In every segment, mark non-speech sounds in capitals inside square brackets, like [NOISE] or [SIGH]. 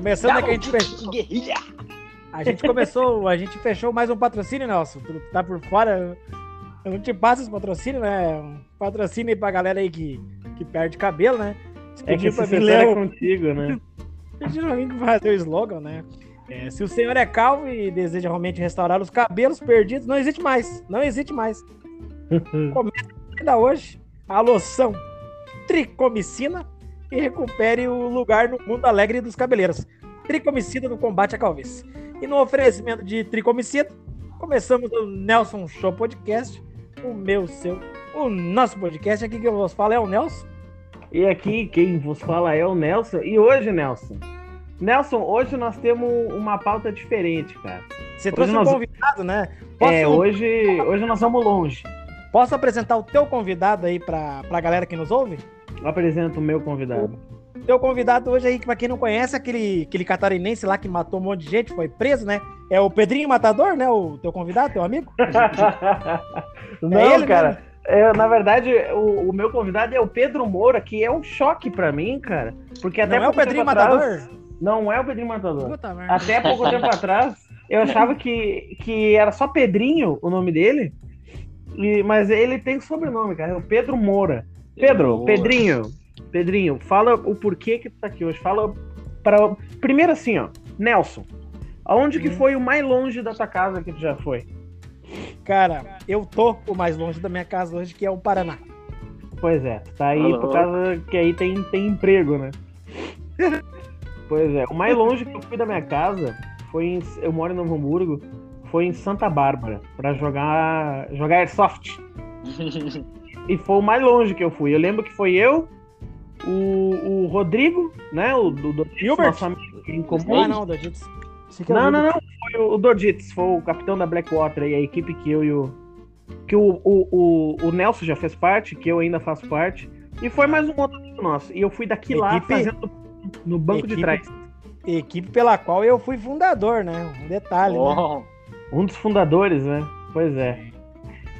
Começando né, que a gente fechou. Guerrilha! A gente começou, a gente fechou mais um patrocínio, Nelson. Tu tá por fora. Eu não te passo esse patrocínio, né? Um patrocínio aí pra galera aí que, que perde cabelo, né? É que esse é contigo, né? [LAUGHS] Pediram pra mim fazer o slogan, né? É, se o senhor é calvo e deseja realmente restaurar os cabelos perdidos, não existe mais. Não existe mais. [LAUGHS] Comece ainda hoje a loção tricomicina e recupere o lugar no mundo alegre dos cabeleiros. Tricomicida no combate à calvície. E no oferecimento de tricomicida, começamos o Nelson Show Podcast, o meu, seu, o nosso podcast. Aqui que eu vos falo é o Nelson. E aqui quem vos fala é o Nelson. E hoje, Nelson, Nelson, hoje nós temos uma pauta diferente, cara. Você trouxe nós... um convidado, né? Posso... É, hoje, hoje nós vamos longe. Posso apresentar o teu convidado aí pra, pra galera que nos ouve? Eu apresento o meu convidado. Teu convidado hoje aí, pra quem não conhece, aquele, aquele catarinense lá que matou um monte de gente, foi preso, né? É o Pedrinho Matador, né? O teu convidado, teu amigo? [LAUGHS] não, é ele, cara. Né? É, na verdade, o, o, meu convidado é o Pedro Moura, que é um choque pra mim, cara. Porque até não é o Pedrinho Matador? Atrás, não é o Pedrinho Matador. Puta, Até pouco tempo atrás, eu achava que, que era só Pedrinho o nome dele. E, mas ele tem sobrenome, cara. É o Pedro Moura. Pedro, Pedrinho, Pedrinho, fala o porquê que tu tá aqui hoje. Fala para primeiro assim, ó, Nelson. Aonde hum. que uhum. foi o mais longe da tua casa que tu já foi? Cara, eu tô o mais longe da minha casa hoje, que é o Paraná. Pois é, tá aí Alô. por causa que aí tem, tem emprego, né? [LAUGHS] Pois é, o mais longe que eu fui da minha casa foi em, eu moro em Novo Hamburgo, foi em Santa Bárbara para jogar jogar airsoft. [LAUGHS] e foi o mais longe que eu fui. Eu lembro que foi eu, o, o Rodrigo, né, o do, do nosso amigo em comum. Ah, não, Dorditz. É não, não, não, foi o, o foi o capitão da Blackwater e a equipe que eu e o que o, o, o, o Nelson já fez parte, que eu ainda faço parte. E foi mais um outro amigo nosso. E eu fui daqui equipe... lá fazendo no banco equipe, de trás. Equipe pela qual eu fui fundador, né? Um detalhe. Oh. Né? Um dos fundadores, né? Pois é.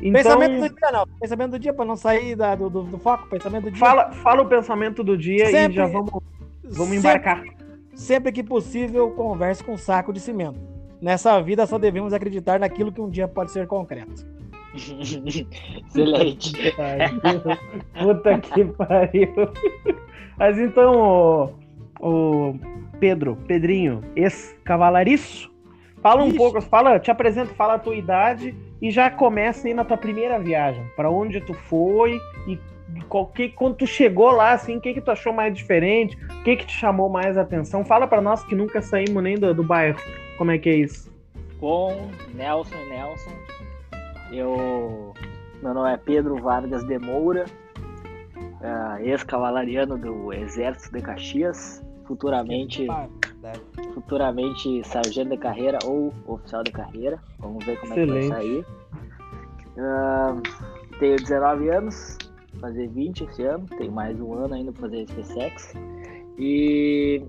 Então... Pensamento do dia, não. Pensamento do dia, para não sair da, do, do, do, foco. Pensamento do dia. Fala, fala o pensamento do dia sempre, e já vamos, vamos embarcar. Sempre, sempre que possível, converse com um saco de cimento. Nessa vida só devemos acreditar naquilo que um dia pode ser concreto. [LAUGHS] Excelente. [LAUGHS] Puta que pariu. Mas então, o, Pedro, Pedrinho, ex-cavalariço, fala um Ixi. pouco, fala, te apresento, fala a tua idade e já começa aí na tua primeira viagem. Para onde tu foi e que, quando tu chegou lá, assim, o que, que tu achou mais diferente? O que, que te chamou mais atenção? Fala para nós que nunca saímos nem do, do bairro. Como é que é isso? Com Nelson e Nelson, eu. Meu nome é Pedro Vargas de Moura, uh, ex-cavalariano do Exército de Caxias, futuramente futuramente sargento de carreira ou oficial de carreira. Vamos ver como Excelente. é que vai sair. Uh, tenho 19 anos, fazer 20 esse ano, tenho mais um ano ainda para fazer SpaceX. E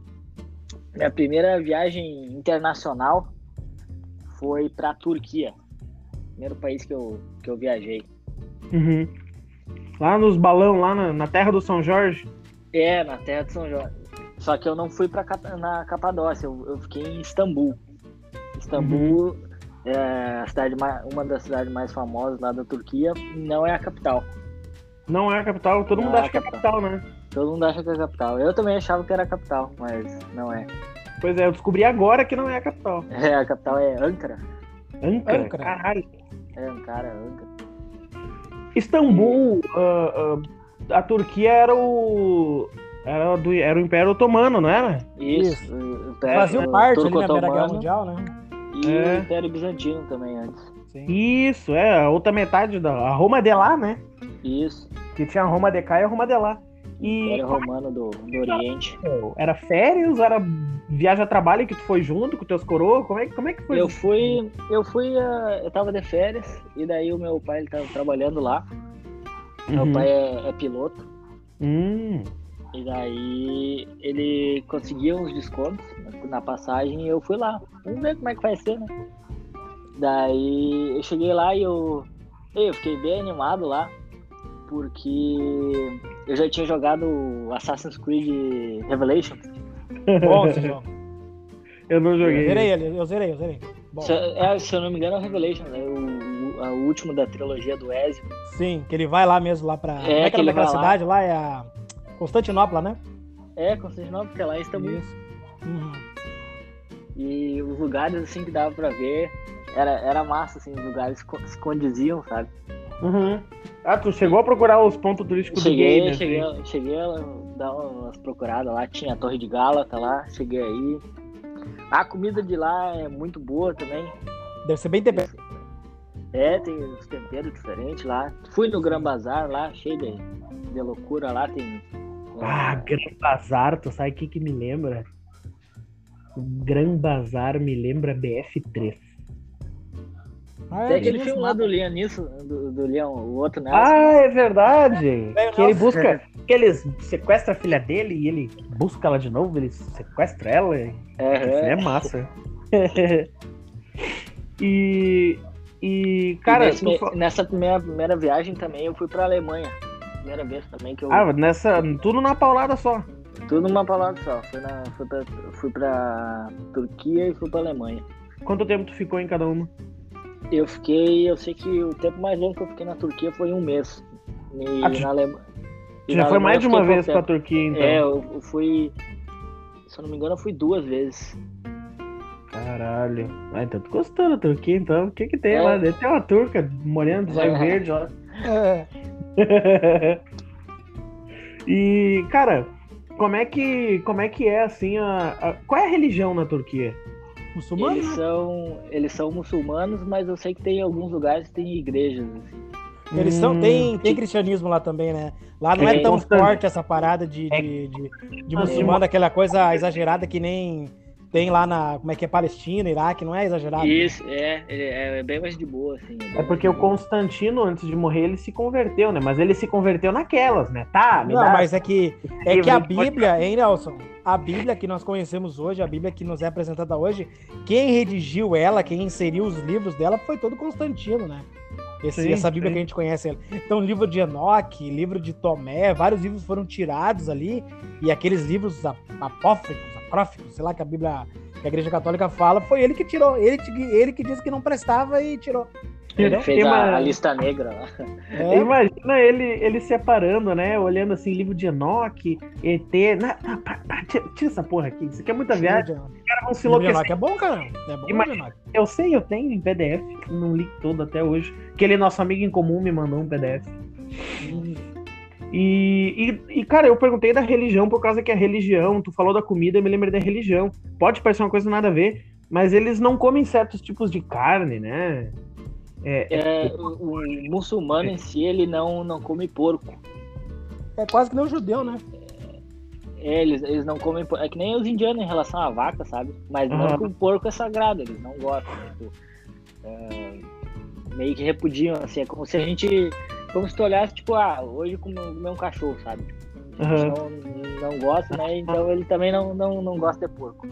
minha primeira viagem internacional foi para a Turquia, primeiro país que eu, que eu viajei. Uhum. Lá nos balão, lá na, na terra do São Jorge? É, na terra do São Jorge. Só que eu não fui para na Capadócia, eu, eu, fiquei em Istambul. Istambul uhum. é a cidade mais, uma das cidades mais famosas lá da Turquia, não é a capital. Não é a capital, todo não mundo é acha que é a capital, né? Todo mundo acha que é a capital. Eu também achava que era a capital, mas não é. Pois é, eu descobri agora que não é a capital. [LAUGHS] É, a capital é Ankara. Ankara? Ankara. Caralho. É, Ankara, Ankara. Istambul, uh, uh, a Turquia era o era, do, era o Império Otomano, não era? Isso. Fazia parte ali na Primeira Guerra Mundial, né? E é. o Império Bizantino também antes. Sim. Isso, é, a outra metade da a Roma de lá, né? Isso. Que tinha a Roma de cá e a Roma de lá. E Império Romano do, do Oriente. Era férias, era viagem a trabalho que tu foi junto com teus coroas? Como é, como é que foi? Eu fui, eu fui, uh, eu tava de férias e daí o meu pai ele tava trabalhando lá. Uhum. Meu pai é, é piloto. Hum. E daí ele conseguia uns descontos na passagem e eu fui lá. Vamos ver como é que vai ser, né? Daí eu cheguei lá e eu, eu fiquei bem animado lá, porque eu já tinha jogado Assassin's Creed Revelation. Bom esse jogo. Eu não Eu joguei. zerei ele, eu zerei, eu zerei. Bom, Se, é, se eu não me engano, é o Revelation, né? O, o, a- o último da trilogia do Ezio. sim, que ele vai lá mesmo, lá pra. É, é que que ele vai lá. cidade lá? É a Constantinopla, né? É, Constantinopla, porque lá em Istambul. Isso. Uhum. E os lugares, assim, que dava pra ver, era, era massa, assim, os lugares se condiziam, sabe? Uhum. Ah, tu chegou a procurar os pontos turísticos Cheguei, do game, cheguei, assim? cheguei a dar umas procuradas lá, tinha a Torre de Gálata lá, cheguei aí. A comida de lá é muito boa também. Deve ser bem temperado. É, tem os temperos diferentes lá. Fui no Gran Bazar lá, cheio de, de loucura lá, tem. Ah, Gran Bazar, tu sabe o que que me lembra? O Gran Bazar me lembra BF3. Ah, Tem é, aquele isso, filme lá do Liam Nisso, do, do Liam, o outro, né? Ah, é verdade! É, Que ele busca. Que ele sequestra a filha dele e ele busca ela de novo, ele sequestra ela. Esse é, é massa. [LAUGHS] e. E, cara, nesse tu nessa primeira, primeira viagem também eu fui pra Alemanha. Primeira vez também que eu. ah, nessa. Tudo na paulada só. Tudo numa palavra só. Fui, na, fui, pra, fui pra Turquia e fui pra Alemanha. Quanto tempo tu ficou em cada uma? Eu fiquei. Eu sei que o tempo mais longo que eu fiquei na Turquia foi um mês. E Ah, na Alemanha. Tu já foi mais de uma vez pra Turquia, então. É, eu, eu fui. Se eu não me engano, eu fui duas vezes. Caralho. Ah, então tu gostou da Turquia, então. O que que tem É. lá? Deve ter uma turca morena [LAUGHS] de zóio É. verde lá. É, [LAUGHS] e, cara, como é que, como é, que é assim a, a- Qual é a religião na Turquia? muçulmano, Eles né? são, eles são muçulmanos, mas eu sei que tem alguns lugares que tem igrejas. assim. Eles são, Hum, tem, tem cristianismo lá também, né? Lá não é, É tão constante. forte essa parada de, É. de, de, de Ah, muçulmano, aquela coisa exagerada que nem tem lá na. Como é que é? Palestina, Iraque, não é exagerado. né? Isso, é, é, é bem mais de boa, assim. É mais porque o. Constantino, antes de morrer, ele se converteu, né? Mas ele se converteu naquelas, né? Tá, me Não, dá- mas é que, é que a Bíblia, hein, Nelson? A Bíblia que nós conhecemos hoje, a Bíblia que nos é apresentada hoje, quem redigiu ela, quem inseriu os livros dela foi todo Constantino, né? Esse- Sim, essa Bíblia sim. que a gente conhece. Então, livro de Enoque, livro de Tomé, vários livros foram tirados ali, e aqueles livros ap- apócrifos, apócrifos, sei lá, que a Bíblia, que a Igreja Católica fala, foi ele que tirou, ele, que- ele que disse que não prestava e tirou. Ele fez a, Ima- a lista negra lá. É, Imagina ele, ele separando, né? Olhando assim, livro de Enoque, ET. Na, na, pá, pá, tira, tira essa porra aqui. Isso aqui é muita viagem. Os caras vão se enlouquecer. Enoque é bom, cara. É bom, Ima- livro de Enoque. Eu sei, eu tenho em PDF. Não li todo até hoje. Aquele nosso amigo em comum me mandou um PDF. E, e, e, cara, eu perguntei da religião por causa que a religião, tu falou da comida, eu me lembrei da religião. Pode parecer uma coisa nada a ver, mas eles não comem certos tipos de carne, né? É, É, o, o muçulmano em si, ele não, não come porco. É quase que nem um judeu, né? É, eles, eles não comem porco. É que nem os indianos em relação à vaca, sabe? Mas não Aham. que o porco é sagrado, eles não gostam. Tipo, é, meio que repudiam, assim. É como se a gente. Como se tu olhasse, tipo, ah, hoje comer um cachorro, sabe? A gente Aham. não, não gosta, né? Então ele também não, não, não gosta de porco.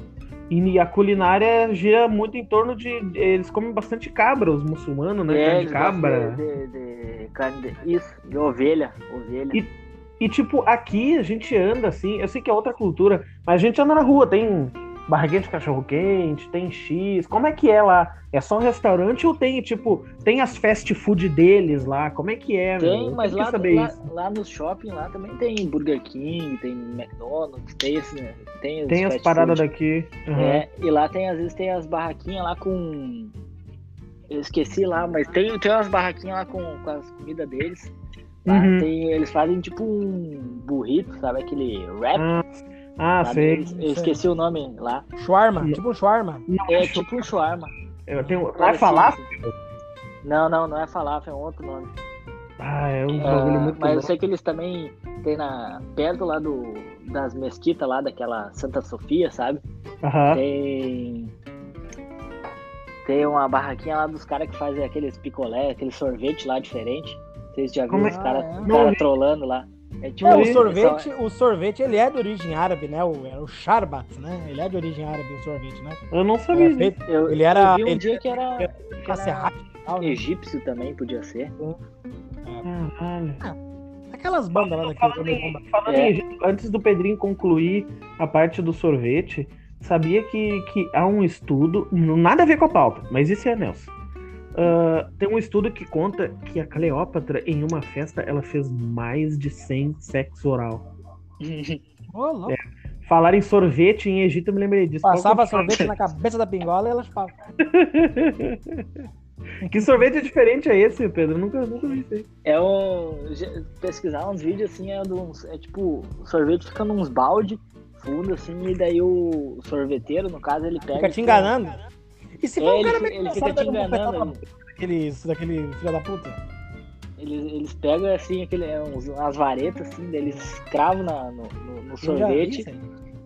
E a culinária gira muito em torno de. Eles comem bastante cabra, os muçulmanos, né? É, carne de cabra. De, de- de, isso, de ovelha. Ovelha. E- E, tipo, aqui a gente anda assim, eu sei que é outra cultura, mas a gente anda na rua, tem barraquinha de cachorro quente, tem X. Como é que é lá? É só um restaurante ou tem, tipo, tem as fast food deles lá? Como é que é? meu? Tem, Eu mas lá, saber lá, isso. lá no shopping lá também tem Burger King, tem McDonald's, tem esse, né? Tem, Tem as paradas food. daqui. Aham. É, e lá tem, às vezes, tem as barraquinhas lá com. Eu esqueci lá, mas tem, tem umas barraquinhas lá com, com as comidas deles. Uhum. tem, eles fazem tipo um burrito, sabe? Aquele wrap. Ah, ah, sabe? sei. Eles- Eu esqueci o nome lá. Shawarma, Não. tipo um shawarma. É tipo um shawarma. Eu tenho... Parecido, falar? assim. Não, não, não é falafel, é um outro nome. Ah, é um Ah, bagulho muito mas eu bom. sei que eles também tem na perto lá do das mesquitas lá daquela Santa Sofia, sabe? Aham. Tem tem uma barraquinha lá dos caras que fazem aqueles picolé, aquele sorvete lá diferente. Vocês já viram é- os caras Ah, é. Não cara vi. trolando lá? É tipo É, o sorvete, o sorvete, ele é de origem árabe, né? O, é o sharbat, né? Ele é de origem árabe, o sorvete, né? Eu não sabia É disso. feito eu, ele era- eu vi um ele- dia que era, que era e né? egípcio também podia ser. Caralho. Aquelas bandas lá daquele Falando em, falando É. em antes do Pedrinho concluir a parte do sorvete, sabia que, que há um estudo, nada a ver com a pauta, mas isso é Nelson. Uh, tem um estudo que conta que a Cleópatra, em uma festa, ela fez mais de 100 sexo oral. [LAUGHS] Oh, é. Falar em sorvete em Egito, eu me lembrei disso. Passava sorvete na cabeça da pingola e elas falam. [LAUGHS] que sorvete diferente é esse, Pedro? Eu nunca, nunca vi isso aí. É um. Pesquisar uns vídeos assim, é, uns, é tipo, sorvete fica nos balde fundo, assim, e daí o sorveteiro, no caso, ele pega. Fica te enganando. E se for é, um cara ele, ele fica te enganando. Daquele, daquele filho da puta. Eles, eles pegam assim, aquele, uns, umas varetas assim, eles cravam na, no, no, no sorvete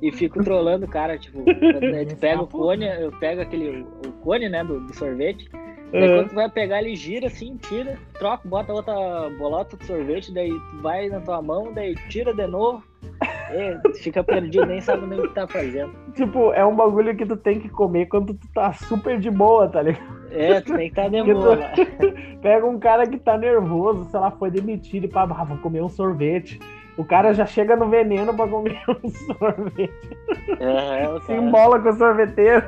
e ficam trolando o cara, tipo, [LAUGHS] ele pega o cone, eu pego aquele o cone, né, do, do sorvete. Daí quando tu vai pegar, ele gira assim, tira, troca, bota outra bolota de sorvete, daí vai na tua mão, daí tira de novo. É, fica perdido, nem sabe nem o que tá fazendo. Tipo, é um bagulho que tu tem que comer quando tu tá super de boa, tá ligado? É, tu tem que tá de [LAUGHS] boa. Tu... [LAUGHS] Pega um cara que tá nervoso, sei lá, foi demitido e pá, ah, vou comer um sorvete. O cara já chega no veneno pra comer [LAUGHS] um sorvete. É, é Se embola com o sorveteiro.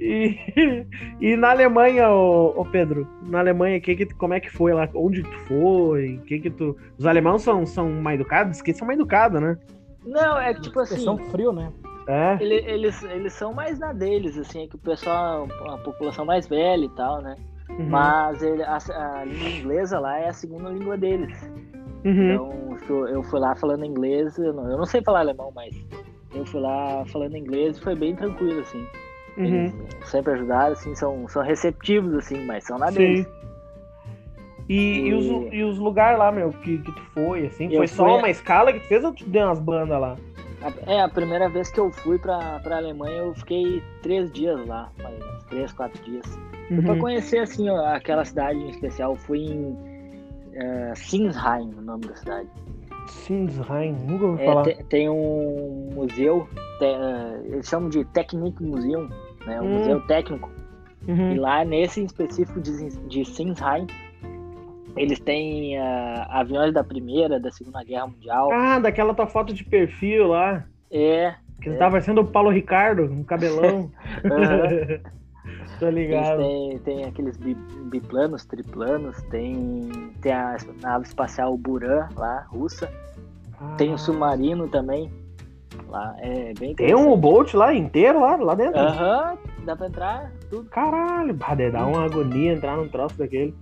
E, [LAUGHS] e na Alemanha, ô, ô, Pedro, na Alemanha, que que, como é que foi lá? Onde tu foi? Que que tu... Os alemãos são, são mais educados? Que são mais educados, né? Não, é que tipo assim. Eles são frio, né? É. Eles, eles, eles são mais na deles, assim, é que o pessoal, a população mais velha e tal, né? Uhum. Mas ele, a, a, língua inglesa lá é a segunda língua deles. Uhum. Então eu fui lá falando inglês, eu não, eu não sei falar alemão, mas eu fui lá falando inglês e foi bem tranquilo, assim. Uhum. Sempre ajudaram, assim, são, são receptivos, assim, mas são na deles. E, e... e, os, e os lugares lá, meu, que, que tu foi, assim? Foi só uma escala que tu fez ou tu deu umas bandas lá? É, a primeira vez que eu fui pra, pra Alemanha, eu fiquei três dias lá, mais três, quatro dias. Uhum. Pra conhecer, assim, aquela cidade em especial, fui em uh, Sinsheim, o nome da cidade. Sinsheim, nunca ouvi é, falar. Tem, tem um museu, tem, uh, eles chamam de Technik Museum, né, um hum. museu técnico. Uhum. E lá, nesse em específico de, de Sinsheim, eles têm uh, aviões da Primeira, da Segunda Guerra Mundial. Ah, daquela tua foto de perfil lá. É. Que é. tava sendo o Paulo Ricardo, um cabelão. [LAUGHS] uhum. [LAUGHS] Tô ligado. Tem, tem aqueles biplanos, triplanos, tem, tem a nave espacial Buran lá, russa. Ah. Tem o um submarino também. Lá é bem Tem um boat lá inteiro lá, lá dentro? Aham, uhum, dá pra entrar tudo. Caralho, dá uma agonia entrar num troço daquele.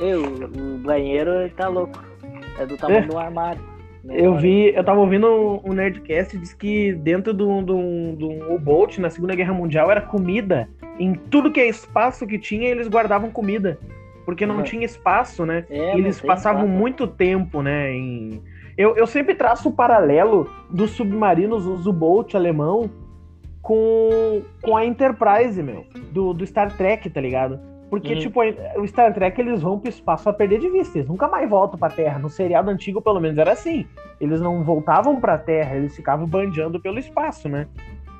Eu, o banheiro tá louco. É do tamanho é. do armário. Eu vi, eu tava ouvindo um, Nerdcast disse que dentro do, do, do U-Boat, na Segunda Guerra Mundial, era comida. Em tudo que é espaço que tinha, eles guardavam comida. Porque não tinha espaço, né? É, eles passavam espaço. muito tempo, né? Em... Eu, eu sempre traço o paralelo dos submarinos, o U-Boat alemão, com, com a Enterprise, meu. Do, do Star Trek, tá ligado? Porque, uhum. tipo, o Star Trek eles vão pro espaço a perder de vista. Eles nunca mais voltam pra Terra. No seriado antigo, pelo menos, era assim. Eles não voltavam pra Terra, eles ficavam bandeando pelo espaço, né?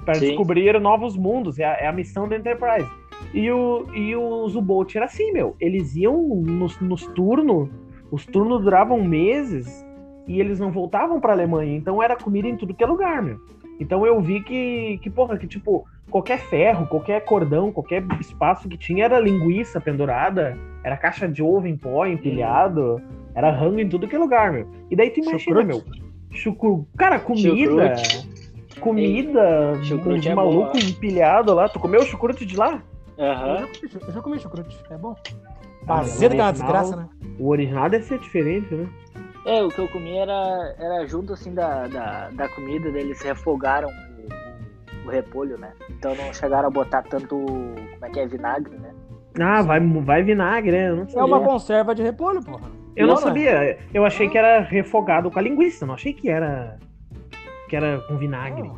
Pra Sim. descobrir novos mundos. É a, é a, missão da Enterprise. E o, e o Zubolt era assim, meu. Eles iam nos, nos turnos, os turnos duravam meses e eles não voltavam pra Alemanha. Então era comida em tudo que é lugar, meu. Então eu vi que, que porra, que tipo, qualquer ferro, qualquer cordão, qualquer espaço que tinha era linguiça pendurada, era caixa de ovo em pó empilhado, era rango em tudo que é lugar, meu. E daí tu imagina, meu. Chucru... Cara, comida. Chucrute. Comida. Chucrute é maluco boa. empilhado lá. Tu comeu o chucrute de lá? Aham. Uhum. Eu, já comi chucrute, é bom. Azedo que é uma desgraça, né? O original deve ser diferente, né? É, o que eu comi era, era junto assim da, da, da comida, eles refogaram o, o, repolho, né? Então não chegaram a botar tanto, como é que é, vinagre, né? Ah, vai, vai vinagre, né? Eu não É uma conserva de repolho, porra. Eu não, não sabia. Eu achei que era refogado com a linguiça, não achei que era que era com vinagre.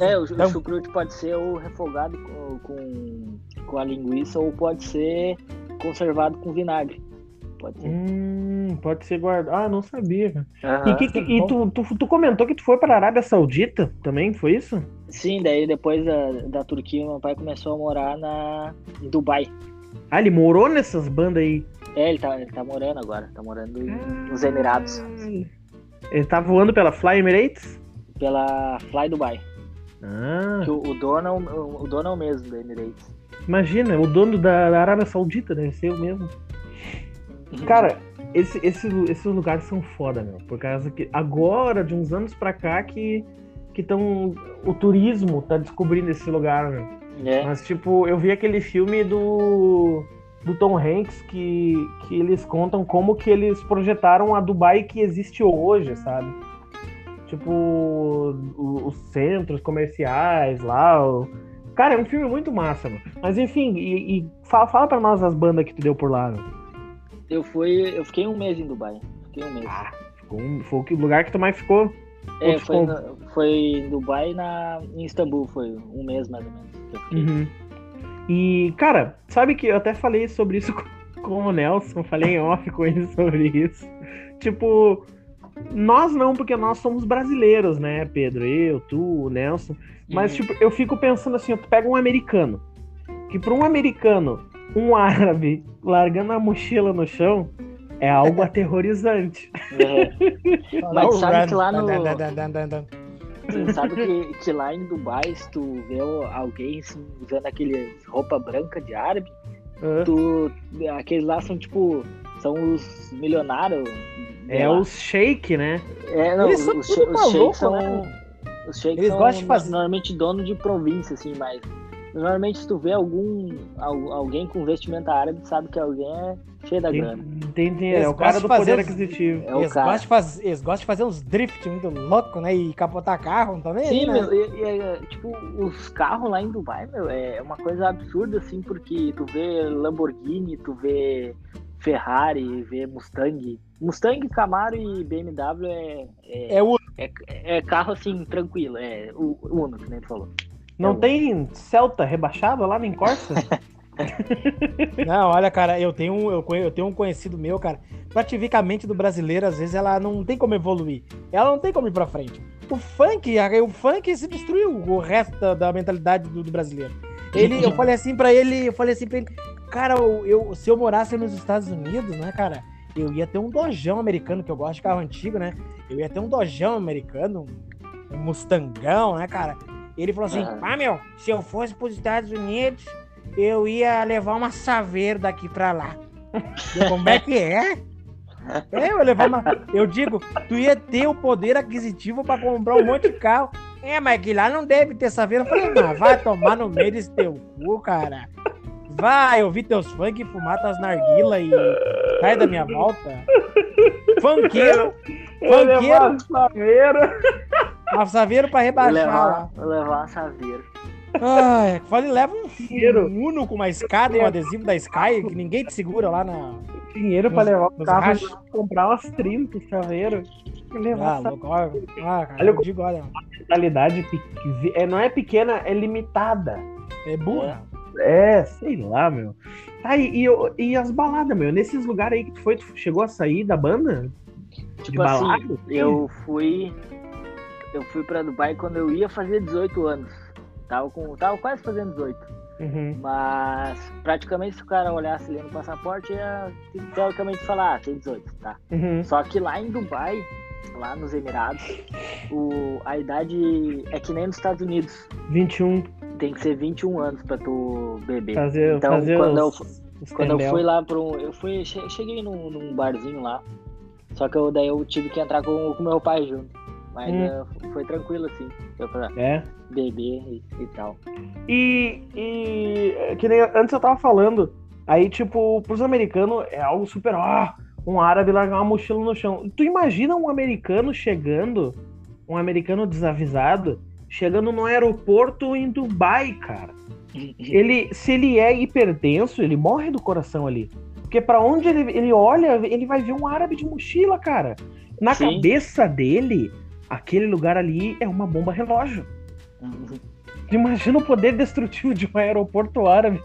é, o, então... o chucrute pode ser ou refogado com, com, com a linguiça ou pode ser conservado com vinagre. Pode ser. Hum, pode ser guardado. Ah, não sabia. Uhum. E, que, que, e tu, tu, tu, comentou que tu foi para a Arábia Saudita também, foi isso? Sim, daí depois da, da Turquia, meu pai começou a morar na em Dubai. Ah, ele morou nessas bandas aí? É, ele tá, ele tá morando agora. Tá morando ah, nos Emirados. Ele tá voando pela Fly Emirates? Pela Fly Dubai. Ah, Que o, o dono é o, o dono é o mesmo da Emirates. imagina, o dono da Arábia Saudita deve ser o mesmo. Cara, esse, esse, esses lugares são foda, meu. Por causa que agora, de uns anos pra cá, que que tão, o turismo tá descobrindo esse lugar, meu. É. Mas, tipo, eu vi aquele filme do, do Tom Hanks que, que eles contam como que eles projetaram a Dubai que existe hoje, sabe? Tipo, os centros comerciais lá. o- Cara, é um filme muito massa, mano. Mas enfim, e, e fala, fala pra nós as bandas que tu deu por lá, meu. Eu fui. Eu fiquei um mês em Dubai. Fiquei um mês. Ficou um- foi o lugar que tu mais ficou. é, foi, foi em Dubai na, em Istambul, foi um mês mais ou menos. que eu fiquei. Uhum. E, cara, sabe que eu até falei sobre isso com, o Nelson, falei em off com ele sobre isso. Tipo, nós não, porque nós somos brasileiros, né, Pedro? Eu, tu, o Nelson. Mas, Uhum. tipo, eu fico pensando assim, tu pega um americano, que pra um americano, um árabe largando a mochila no chão é algo [LAUGHS] aterrorizante. É. Mas sabe que lá no- sabe que, que lá em Dubai, se tu vê alguém assim, usando aquele roupa branca de árabe, tu, aqueles lá são tipo, são os milionários. de É lá. os shake, né? É, não, Eles são os, os sheiks são. né? Os Eles são gostam de fazer- normalmente dono de província, assim, mas. Normalmente se tu vê algum. al- alguém com vestimenta árabe, tu sabe que alguém é cheio da grana. Entendi, é o cara do de fazer poder os- aquisitivo. É Eles, cara. gostam de fazer, eles gostam de fazer uns drift muito louco, né? E capotar carro, não tá Sim, né? meu, e- e é, tipo, os carros lá em Dubai, meu, é uma coisa absurda, assim, porque tu vê Lamborghini, tu vê Ferrari, vê Mustang. Mustang, Camaro e BMW é, é, É o é, é carro, assim, tranquilo, é o o Uno, que nem tu falou. Não É o- tem Celta rebaixado lá nem Corsa? [LAUGHS] Não, olha, cara, eu tenho, um- eu, tenho um conhecido meu, cara. Pra te ver que a mente do brasileiro, às vezes, ela não tem como evoluir. Ela não tem como ir pra frente. O funk, o funk se destruiu o resto da, da mentalidade do, do brasileiro. Ele, eu falei assim pra ele, eu falei assim pra ele, cara, eu, eu- se eu morasse nos Estados Unidos, né, cara, eu ia ter um dojão americano, que eu gosto de carro antigo, né? Eu ia ter um dojão americano, um Mustangão, né, cara? Ele falou assim, ah, meu, se eu fosse pros Estados Unidos, eu ia levar uma saveiro daqui pra lá. Eu, Como é que é? [LAUGHS] É, eu ia levar uma. Eu digo, tu ia ter o poder aquisitivo pra comprar um monte de carro. É, mas que lá não deve ter saveiro. Eu falei, mas vai tomar no meio desse teu cu, cara. Vai ouvir teus funk, fumar tuas narguila e sai da minha volta. [LAUGHS] Funkeiro, funkeiro. A saveiro pra Vou rebaixar levar, vou levar uma Saveiro. Ai, falei, leva um Dinheiro. Uno com uma escada e um adesivo da Sky que ninguém te segura lá na. Dinheiro pra Nos- levar o carro rachos. e comprar umas 30 Saveiro. Levar Ah, louco, ó. Ah, cara, Olha eu digo, olha, mentalidade pe- é, não é pequena, é limitada. é burra. É, sei lá, meu. Tá, e, e, e as baladas, meu? Nesses lugares aí que tu foi, tu chegou a sair da banda? Tipo balada? assim, eu fui. Eu fui pra Dubai quando eu ia fazer 18 anos. Tava, com, tava quase fazendo 18. Uhum. Mas praticamente se o cara olhasse ali no passaporte, ia teoricamente falar, ah, tem 18, tá? Uhum. Só que lá em Dubai, lá nos Emirados, o, a idade é que nem nos Estados Unidos. 21. Tem que ser 21 anos pra tu beber. Fazer, Então, fazer quando eu os, os Quando eu fui lá para um. Eu fui, che- cheguei num, num barzinho lá. Só que eu, daí eu tive que entrar com o meu pai junto. Mas Hum. eh, foi tranquilo assim. Deu pra É. beber e, e tal. E, e é, que nem antes eu tava falando, aí, tipo, pros americanos é algo super, ó, um árabe largar uma mochila no chão. Tu imagina um americano chegando, um americano desavisado, chegando no aeroporto em Dubai, cara. [LAUGHS] Ele, se ele é hipertenso, ele morre do coração ali. Porque pra onde ele, ele olha, ele vai ver um árabe de mochila, cara. Na Sim. cabeça dele, aquele lugar ali é uma bomba relógio. Imagina o poder destrutivo de um aeroporto árabe.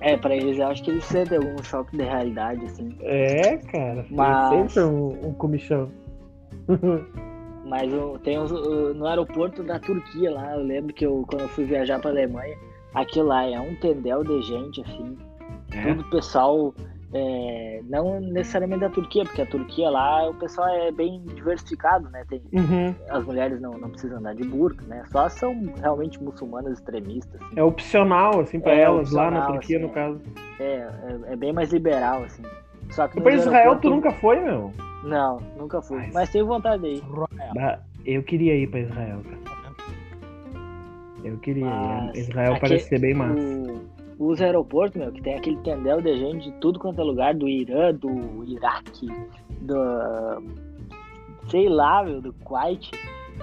É, pra eles eu acho que eles sentem algum choque de realidade, assim. É, cara. Mas- sempre um, um comichão. [LAUGHS] Mas o- tem o- no aeroporto da Turquia lá, eu lembro que eu, quando eu fui viajar pra Alemanha, aquilo lá é um tendel de gente, assim. É. Tudo pessoal é, não necessariamente da Turquia, porque a Turquia lá o pessoal é bem diversificado, né? Tem, Uhum. as mulheres não, não precisam andar de burca, né? Só são realmente muçulmanas extremistas. assim. É opcional, assim, pra É elas, lá na Turquia, assim, no caso. É, é, é bem mais liberal, assim. Só que pra Israel, tu nunca foi, meu? Não, nunca fui. Mas- Mas tenho vontade de ir. Eu queria ir pra Israel, cara. Eu queria Mas ir. Israel aqui- parece ser bem massa. O, os aeroportos, meu, que tem aquele tendel de gente de tudo quanto é lugar, do Irã, do Iraque, do. sei lá, meu, do Kuwait.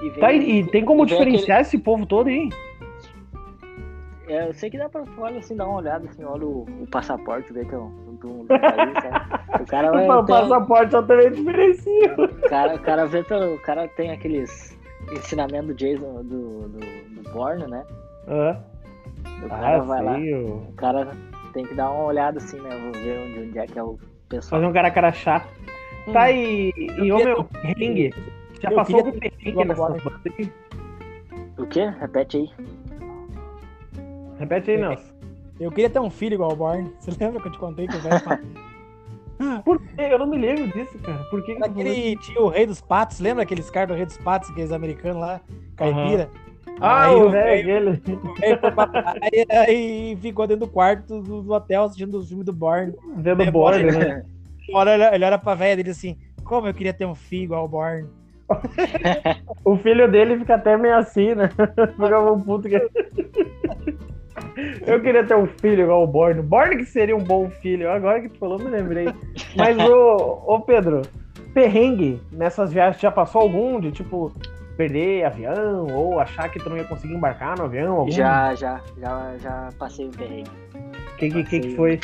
E vem- Tá, e, e tem como diferenciar esse povo todo aí? É, eu sei que dá pra olha assim, dar uma olhada, assim, olha o, o passaporte, ver que é um, do, país? [LAUGHS] O cara vai. O tem- passaporte eu também diferencio. o cara, o cara vê pelo. O cara tem aqueles ensinamentos do Jason do, do, do Bourne, né? Ah, O cara ah vai lá. sei, ô. O cara tem que dar uma olhada assim, né? Vou ver onde, onde é que é o pessoal. Fazer um cara crachá. Tá, e, e ô meu, perrengue. Já eu passou queria algum ter- perrengue nessas bandas aí? O quê? Repete aí. Repete aí, Nelson. Eu queria ter um filho igual o Barney. [LAUGHS] Você lembra que eu te contei que o velho? [LAUGHS] Por quê? Eu não me lembro disso, cara. Por que que? Aquele tinha o Rei dos Patos, lembra aqueles caras do Rei dos Patos, aqueles americanos lá, caipira? Ah, Aí o o velho, aquele. O foi pra praia e ficou dentro do quarto do, do hotel assistindo os filmes do Borne. Vendo É, bordo, pode- né? Hora ele, ele olha pra velha dele assim, como eu queria ter um filho igual o Borne. [LAUGHS] O filho dele fica até meio assim, né? [LAUGHS] Fica um puto que... Eu queria ter um filho igual o Borne. Borne que seria um bom filho. Agora que tu falou, me lembrei. Mas, ô, ô Pedro, perrengue nessas viagens, já passou algum de, tipo, perder avião ou achar que tu não ia conseguir embarcar no avião? Algum? Já, já, já, já passei um perrengue. O que, que, que, foi?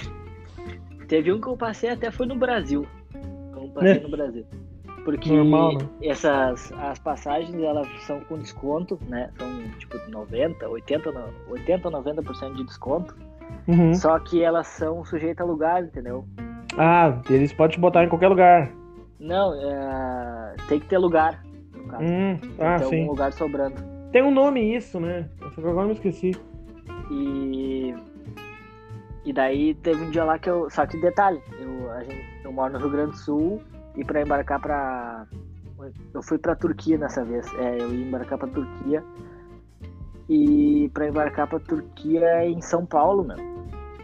Teve um que eu passei até foi no Brasil. Eu passei no Brasil. Porque Normal, né? essas as passagens elas são com desconto, né? São tipo 90, 80, no- 80 ou 90% de desconto. Uhum. Só que elas são sujeitas a lugar, entendeu? Ah, eles podem te botar em qualquer lugar. Não, é, tem que ter lugar, caso. Hum, Tem ah, ter sim. algum lugar sobrando. Tem um nome isso, né? Só que agora me esqueci. E. E daí teve um dia lá que eu. Só que detalhe, eu, a gente, eu moro no Rio Grande do Sul e pra embarcar pra. Eu fui pra Turquia nessa vez. É, eu ia embarcar pra Turquia. E pra embarcar pra Turquia é em São Paulo, meu.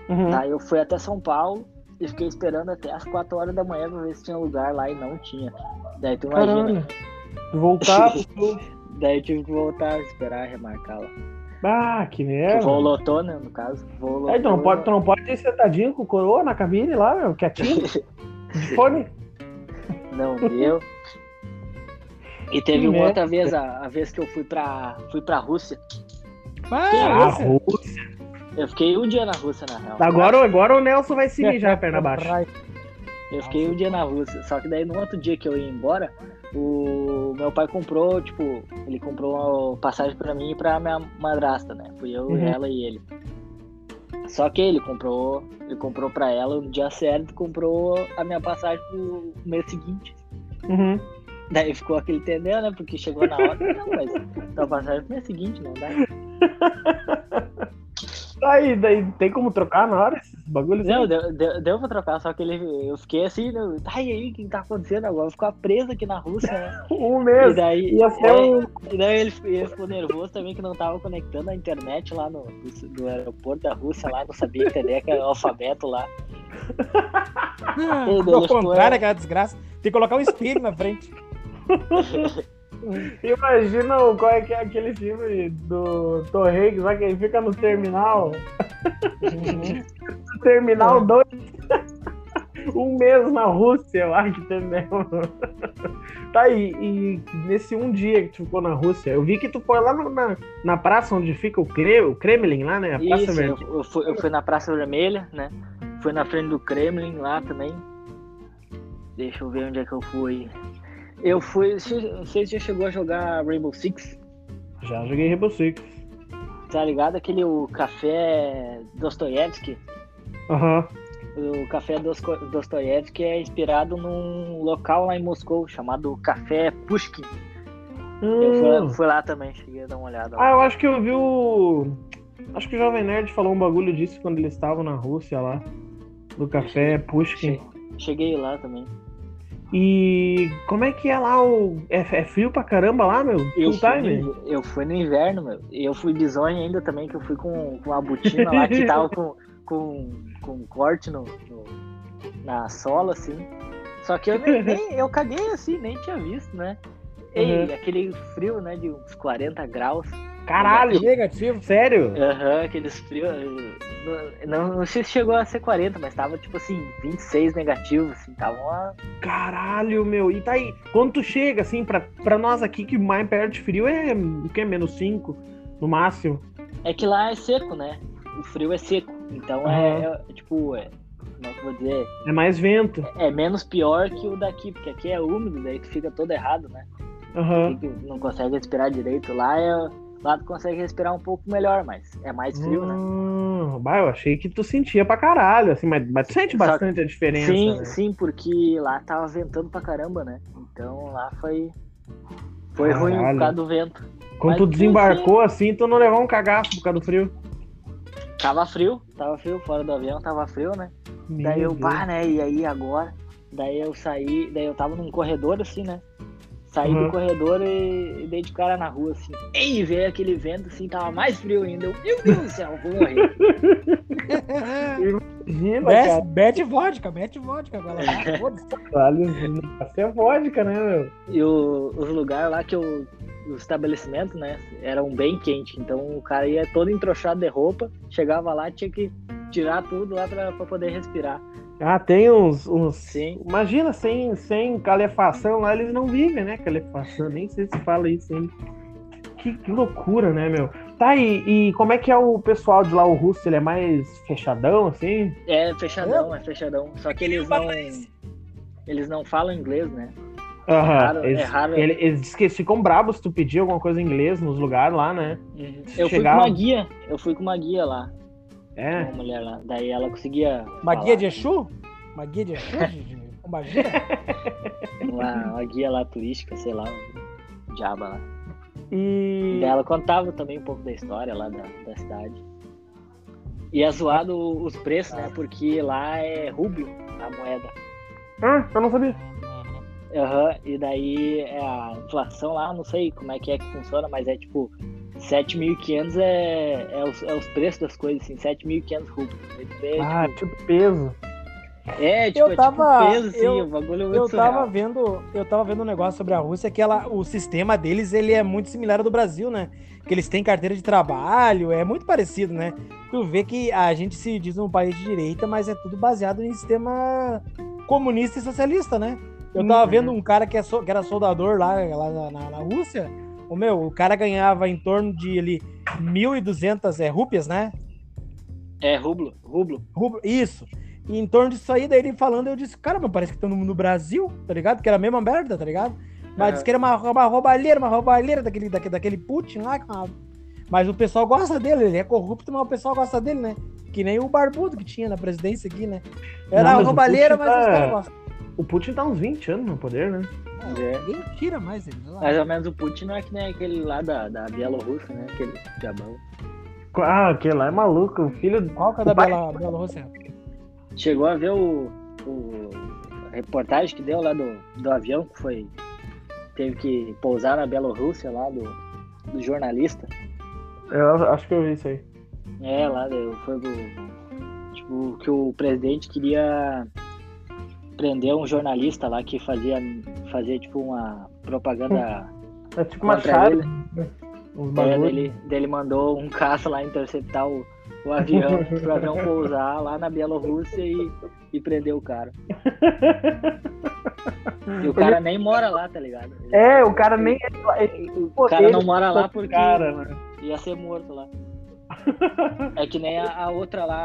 Uhum. Eu fui até São Paulo e fiquei esperando até as 4 horas da manhã pra ver se tinha lugar lá e não tinha. Daí tu imagina. Caralho. Voltar [LAUGHS] pro... Daí eu tive que voltar, esperar remarcar lá. Ah, que merda. voo lotou, né? No caso. Voo lotou. É, tu, não pode, tu não pode ter sentadinho com o coroa na cabine lá, meu, quietinho, de [LAUGHS] fone. Não deu. E teve Que uma merda. outra vez, a, a vez que eu fui pra, fui pra Rússia. Ah, Ah, você- Rússia. Eu fiquei um dia na Rússia, na real. Agora, agora o Nelson vai se mijar [LAUGHS] perna abaixo. Eu fiquei um dia na Rússia. Só que daí no outro dia que eu ia embora, o meu pai comprou, tipo, ele comprou uma passagem pra mim e pra minha madrasta, né? Fui eu, Uhum. ela e ele. Só que ele comprou, ele comprou pra ela no dia certo, comprou a minha passagem pro mês seguinte. Uhum. Daí ficou aquele entendeu, né? Porque chegou na hora, não, mas tua passagem pro mês seguinte, não dá. [LAUGHS] Aí, daí tem como trocar na hora esses bagulhos? Não, aí? deu, deu, deu pra trocar, só que ele, eu fiquei assim, né? tá e aí, o que tá acontecendo agora? Ficou presa aqui na Rússia, né? [LAUGHS] Um E mês. daí, Ia ser é, um. e daí ele, ele ficou nervoso também que não tava conectando a internet lá no do, do aeroporto da Rússia lá, não sabia entender que era o alfabeto lá. [LAUGHS] Ficou- contrário, aquela desgraça. Tem que colocar um espelho na frente. [LAUGHS] Imagina qual é que é aquele filme do Hanks, lá que ele fica no terminal. No [LAUGHS] terminal 2. [LAUGHS] um mês na Rússia, eu acho que entendeu? [LAUGHS] tá aí, e nesse um dia que tu ficou na Rússia, eu vi que tu foi lá no- na, na praça onde fica o, Kre, o Kremlin, lá, né? A Praça Isso, eu, Verde. eu fui, eu fui na Praça Vermelha, né? Fui na frente do Kremlin lá também. Deixa eu ver onde é que eu fui. Eu fui. Se já chegou a jogar Rainbow Six. Já joguei Rainbow Six. Tá ligado? Aquele o café Dostoiévski. Aham. O café Dosto- Dostoiévski é inspirado num local lá em Moscou chamado Café Pushkin. Eu fui, Hum. fui lá também, cheguei a dar uma olhada. lá. Ah, eu acho que eu vi o. Acho que o Jovem Nerd falou um bagulho disso quando eles estavam na Rússia lá. do café Pushkin. Cheguei lá também. E como é que é lá o. É, é frio pra caramba lá, meu? Eu Full fui, time? no, eu fui no inverno, meu. E eu fui bizonho ainda também, que eu fui com, com a botina lá que tava com, com, com corte no, no- na sola, assim. Só que eu nem, nem- eu caguei assim, nem tinha visto, né? E Uhum. aquele frio, né, de uns 40 graus. Caralho! Negativo. Sério? Aham, aqueles frios. eh, Não, não sei se chegou a ser 40, mas tava tipo assim, 26 negativos, assim, tava uma. Caralho, meu. E tá aí, quando tu chega, assim, pra, pra nós aqui que mais perto de frio é o que? Menos 5 no máximo. É que lá é seco, né? O frio é seco. Então é, é, tipo, é, como é que eu vou dizer? É mais vento. É menos pior que o daqui, porque aqui é úmido, daí tu fica todo errado, né? Aham. Fica- Não consegue respirar direito. Lá é. Lá tu consegue respirar um pouco melhor, mas é mais frio, né? Hum, bah, eu achei que tu sentia pra caralho, assim, mas, mas tu sente Só- bastante a diferença. Sim, né? sim, porque lá tava ventando pra caramba, né? Então lá foi. Foi ruim por Caralho. causa do vento. Quando Mas tu desembarcou assim, tu não levou um cagaço por causa do frio. Tava frio, tava frio, fora do avião, tava frio, né? Daí Meu eu, Deus. pá, né? E aí agora? Daí eu saí, daí eu tava num corredor assim, né? Saí Uhum. do corredor e, e dei de cara na rua, assim. Ei, veio aquele vento assim, tava mais frio ainda. Eu, meu Deus do céu, vou morrer. [LAUGHS] Imagina, Bete, cara. bete vodka, mete vodka agora. lá, é [LAUGHS] vodka, né, meu? E o- os lugares lá que eu. Os estabelecimentos, né? Eram bem quentes. Então o cara ia todo entrochado de roupa, chegava lá, tinha que tirar tudo lá pra, pra poder respirar. Ah, tem uns. uns... Sim. Imagina, sem, sem calefação lá, eles não vivem, né? Calefação, nem sei se fala isso ainda. Que, que loucura, né, meu? Tá, e, e como é que é o pessoal de lá, o russo? Ele é mais fechadão, assim? É fechadão, é fechadão. Só que eles não. Eles não falam inglês, né? Aham. raro- é eles, raro. ele- eles dizem que ficam brabos se tu pedir alguma coisa em inglês nos lugares lá, né? Eu fui Chegava- com uma guia. Eu fui com uma guia lá. É. Uma mulher lá. Daí ela conseguia. Uma falar. guia de Exu? Uma guia de Exu? [LAUGHS] De, magia? Uma, uma guia lá turística, sei lá. Um diaba lá. E. Daí ela contava também um pouco da história lá da, da cidade. E é zoado os preços, né? Porque lá é rublo a moeda. Ah, eu não sabia. Aham, e daí é a inflação lá, não sei como é que é que funciona, mas é tipo 7.500 é, é, os, é os preços das coisas, assim, 7.500 rublos. É, Ah, tipo, tipo peso. é, tipo, Eu é tava- tipo peso, assim, eu- o bagulho é muito Eu surreal. tava vendo, eu tava vendo um negócio sobre a Rússia que ela, o sistema deles ele é muito similar ao do Brasil, né? Que eles têm carteira de trabalho, é muito parecido, né? Tu vê que a gente se diz um país de direita, mas é tudo baseado em sistema comunista e socialista, né? Eu tava Uhum. vendo um cara que, é so- que era soldador lá, lá na- na Rússia. O meu, o cara ganhava em torno de ali 1.200 é, rúpias, né? É, rublo, rublo. Rublo, isso. E em torno disso aí, daí ele falando, eu disse, cara, mas parece que estamos no Brasil, tá ligado? Que era a mesma merda, tá ligado? Mas Aham. disse que era uma, uma roubalheira, uma roubalheira daquele, daquele, daquele Putin lá. Mas o pessoal gosta dele, ele é corrupto, mas o pessoal gosta dele, né? Que nem o barbudo que tinha na presidência aqui, né? Era Não, uma mas roubalheira, Putin mas os tá- caras gostam. O Putin tá uns 20 anos no poder, né? É. Ninguém tira mais ele. lá. Mais ou menos o Putin não é que nem aquele lá da, da Bielorrússia, né? Aquele diabão. Ah, aquele lá é maluco. O filho. Qual que é da Bielorrússia? Chegou a ver o, o a reportagem que deu lá do, do avião que foi. Teve que pousar na Bielorrússia lá do, do jornalista. Eu acho que eu vi isso aí. É, lá deu- foi do. Tipo, que o presidente queria prender um jornalista lá que fazia, fazia tipo uma propaganda É tipo uma chave. ele. Uns É, dele, dele mandou um caça lá interceptar o, o avião, [LAUGHS] pro avião pousar lá na Bielorrússia e, e prender o cara. [LAUGHS] E o cara nem mora lá, tá ligado? Ele- É, o cara nem. o cara não mora lá porque Cara, né? ia ser morto lá. [LAUGHS] É que nem a, a outra lá,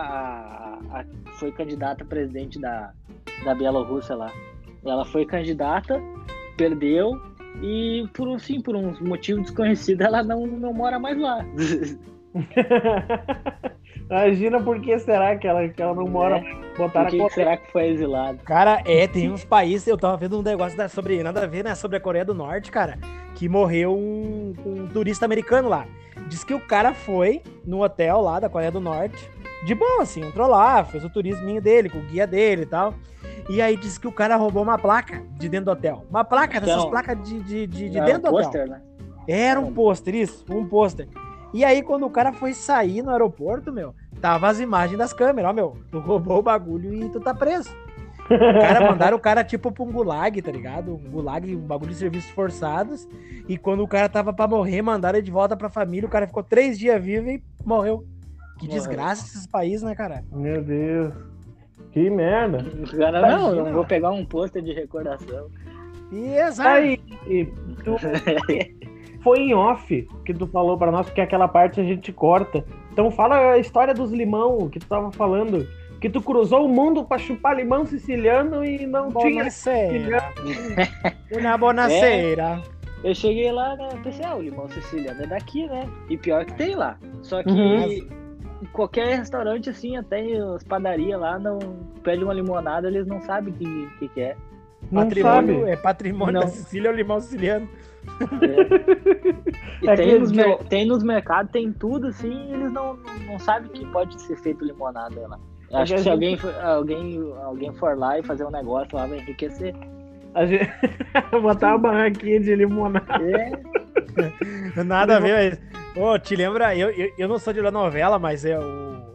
a, a- foi candidata a presidente da, da Bielorrússia lá. Ela foi candidata, perdeu e por um sim, por um motivo desconhecido, ela não, não mora mais lá. [LAUGHS] Imagina por que será que ela, que ela não mora. Né? Botaram Por que, a que será que foi exilado? Cara, é, tem uns países, eu tava vendo um negócio da- sobre, nada a ver, né, sobre a Coreia do Norte, cara, que morreu um, um turista americano lá. Diz que o cara foi no hotel lá da Coreia do Norte, de boa, assim, entrou lá, fez o turisminho dele, com o guia dele e tal. E aí disse que o cara roubou uma placa de dentro do hotel. Uma placa, dessas Então, placas de, de, de, de Era dentro um do hotel. pôster, né? Era um pôster, isso, um pôster. E aí, quando o cara foi sair no aeroporto, meu, tava as imagens das câmeras, ó, meu, tu roubou o bagulho e tu tá preso. O cara [LAUGHS] mandaram o cara tipo pra um gulag, tá ligado? Um gulag, um bagulho de serviços forçados. E quando o cara tava pra morrer, mandaram ele de volta pra família. O cara ficou três dias vivo e morreu. Que Morreu. desgraça esses países, né, cara? Meu Deus. Que merda. Cara, não, eu vou mano. pegar um pôster de recordação. E exato. Aí, e tu foi em off que tu falou pra nós, porque aquela parte a gente corta. Então fala a história dos limão que tu tava falando. Que tu cruzou o mundo pra chupar limão siciliano e não tinha Bonaceira. [LAUGHS] Uma bonaceira. Eu cheguei lá, né? Pensei, ah, o limão siciliano é daqui, né? E pior que tem lá. Só que Uhum. Em qualquer restaurante, assim, até as padarias lá, não pede uma limonada, eles não sabem o que, que, que é. Não Patrimônio, sabe. é patrimônio Não. da Sicília, é o limão siciliano. [LAUGHS] E É tem, que- nos tem nos mercados, tem tudo, assim, e eles não, não sabem que pode ser feito limonada lá. Eu É Acho que se a alguém, for- alguém, alguém for lá e fazer um negócio lá, vai enriquecer. A gente... [LAUGHS] Botar uma barraquinha de limonada. É, Nada a ver, mas. Ô, te lembra? Eu, eu, eu não sou de ler novela, mas eu,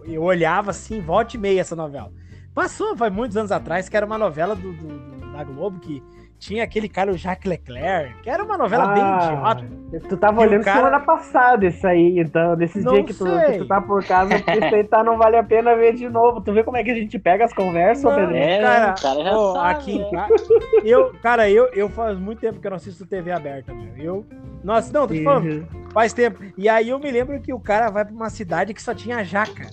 eu olhava assim, volta e meia essa novela. Passou, faz muitos anos atrás, que era uma novela do, do- do- da Globo que tinha aquele cara, o Jacques Leclerc, que era uma novela bem Ah, idiota. Tu tava E olhando cara- semana passada isso aí, então, desses Não dias que tu, que tu tá por casa, isso aí tá, não vale a pena ver de novo. Tu vê como é que a gente pega as conversas, Não. Pedro? é, Cara, cara já Ô, sabe. aqui né? Eu, cara, eu, eu faz muito tempo que eu não assisto TV aberta, meu. Eu. Nossa, não, tô te falando, Uhum. faz tempo. E aí eu me lembro que o cara vai pra uma cidade que só tinha jaca.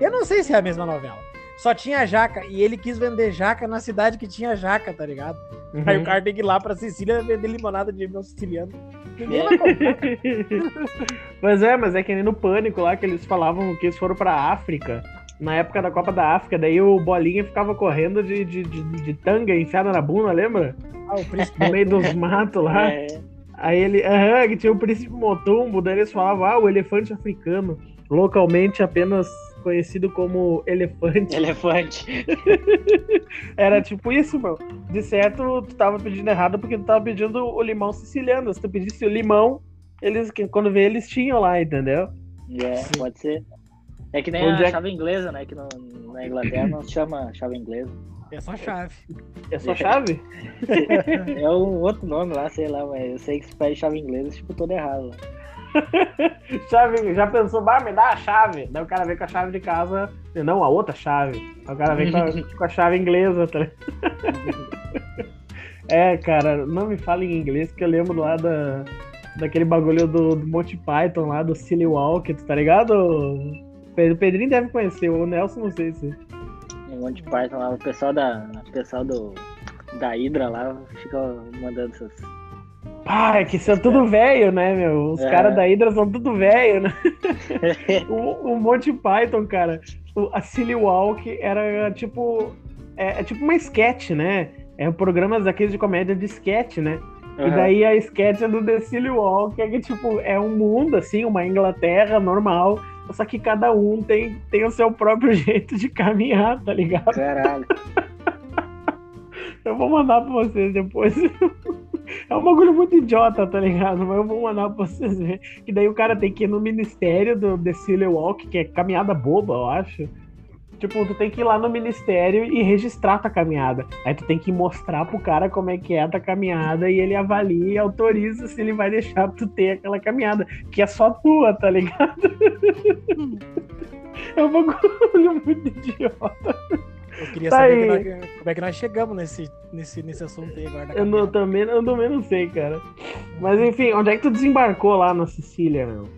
Eu não sei se é a mesma novela. Só tinha jaca. E ele quis vender jaca na cidade que tinha jaca, tá ligado? Uhum. Aí o cara tem que ir lá pra Sicília vender limonada de limão siciliano. Ninguém É. vai comprar. [LAUGHS] Mas é, mas é que nem no pânico lá que eles falavam que eles foram pra África. Na época da Copa da África, daí o Bolinha ficava correndo de, de, de, de tanga enfiada na bunda, lembra? Ah, o príncipe No meio dos matos lá. É, Aí ele, aham, que tinha o príncipe Motumbo, daí eles falavam, ah, o elefante africano. Localmente apenas conhecido como elefante. elefante. [LAUGHS] Era tipo isso, meu. De certo, tu tava pedindo errado porque tu tava pedindo o limão siciliano. Se tu pedisse o limão, eles, que quando vê, eles tinham lá, entendeu? É, pode ser. É que nem Onde a é chave inglesa, né? Que no- na Inglaterra não se chama chave inglesa. é só chave. É só chave? [LAUGHS] É um outro nome lá, sei lá, mas eu sei que se pede chave inglesa, tipo, todo errado. lá. [LAUGHS] Chave, já pensou, bah, me dá a chave. Daí o cara vem com a chave de casa. Não, a outra chave. Aí o cara vem com a, [LAUGHS] com a chave inglesa, tá? É, cara, não me fala em inglês, que eu lembro lá da, daquele bagulho do, do Monty Python lá, do Silly Walk, tu tá ligado? O Pedro- o Pedrinho deve conhecer, o Nelson não sei se. Um monte de Python lá, o pessoal da. O pessoal do. Da Hydra lá fica mandando essas. Ah, é que são tudo velho, né, meu? Os É. caras da Hydra são tudo velho, né? [LAUGHS] o, o Monty Python, cara, o- a Silly Walk era tipo. É, é tipo uma sketch, né? É um programas daqueles de comédia de sketch, né? E daí a sketch é do The Silly Walk, é que, tipo, é um mundo, assim, uma Inglaterra normal, só que cada um tem, tem o seu próprio [LAUGHS] jeito de caminhar, tá ligado? Caralho. [LAUGHS] Eu vou mandar pra vocês depois. É um bagulho muito idiota, tá ligado? Mas eu vou mandar pra vocês verem. Que daí o cara tem que ir no ministério do The Silly Walk, que é caminhada boba, eu acho. Tipo, tu tem que ir lá no ministério e registrar tua caminhada. Aí tu tem que mostrar pro cara como é que é a tua caminhada e ele avalia e autoriza se ele vai deixar tu ter aquela caminhada, que é só tua, tá ligado? [LAUGHS] É um bagulho muito idiota. Eu queria Tá saber aí. que nós- como é que nós chegamos nesse, nesse, nesse assunto aí agora. Eu não, também, eu também não sei, cara. Mas enfim, onde é que tu desembarcou lá na Sicília, meu?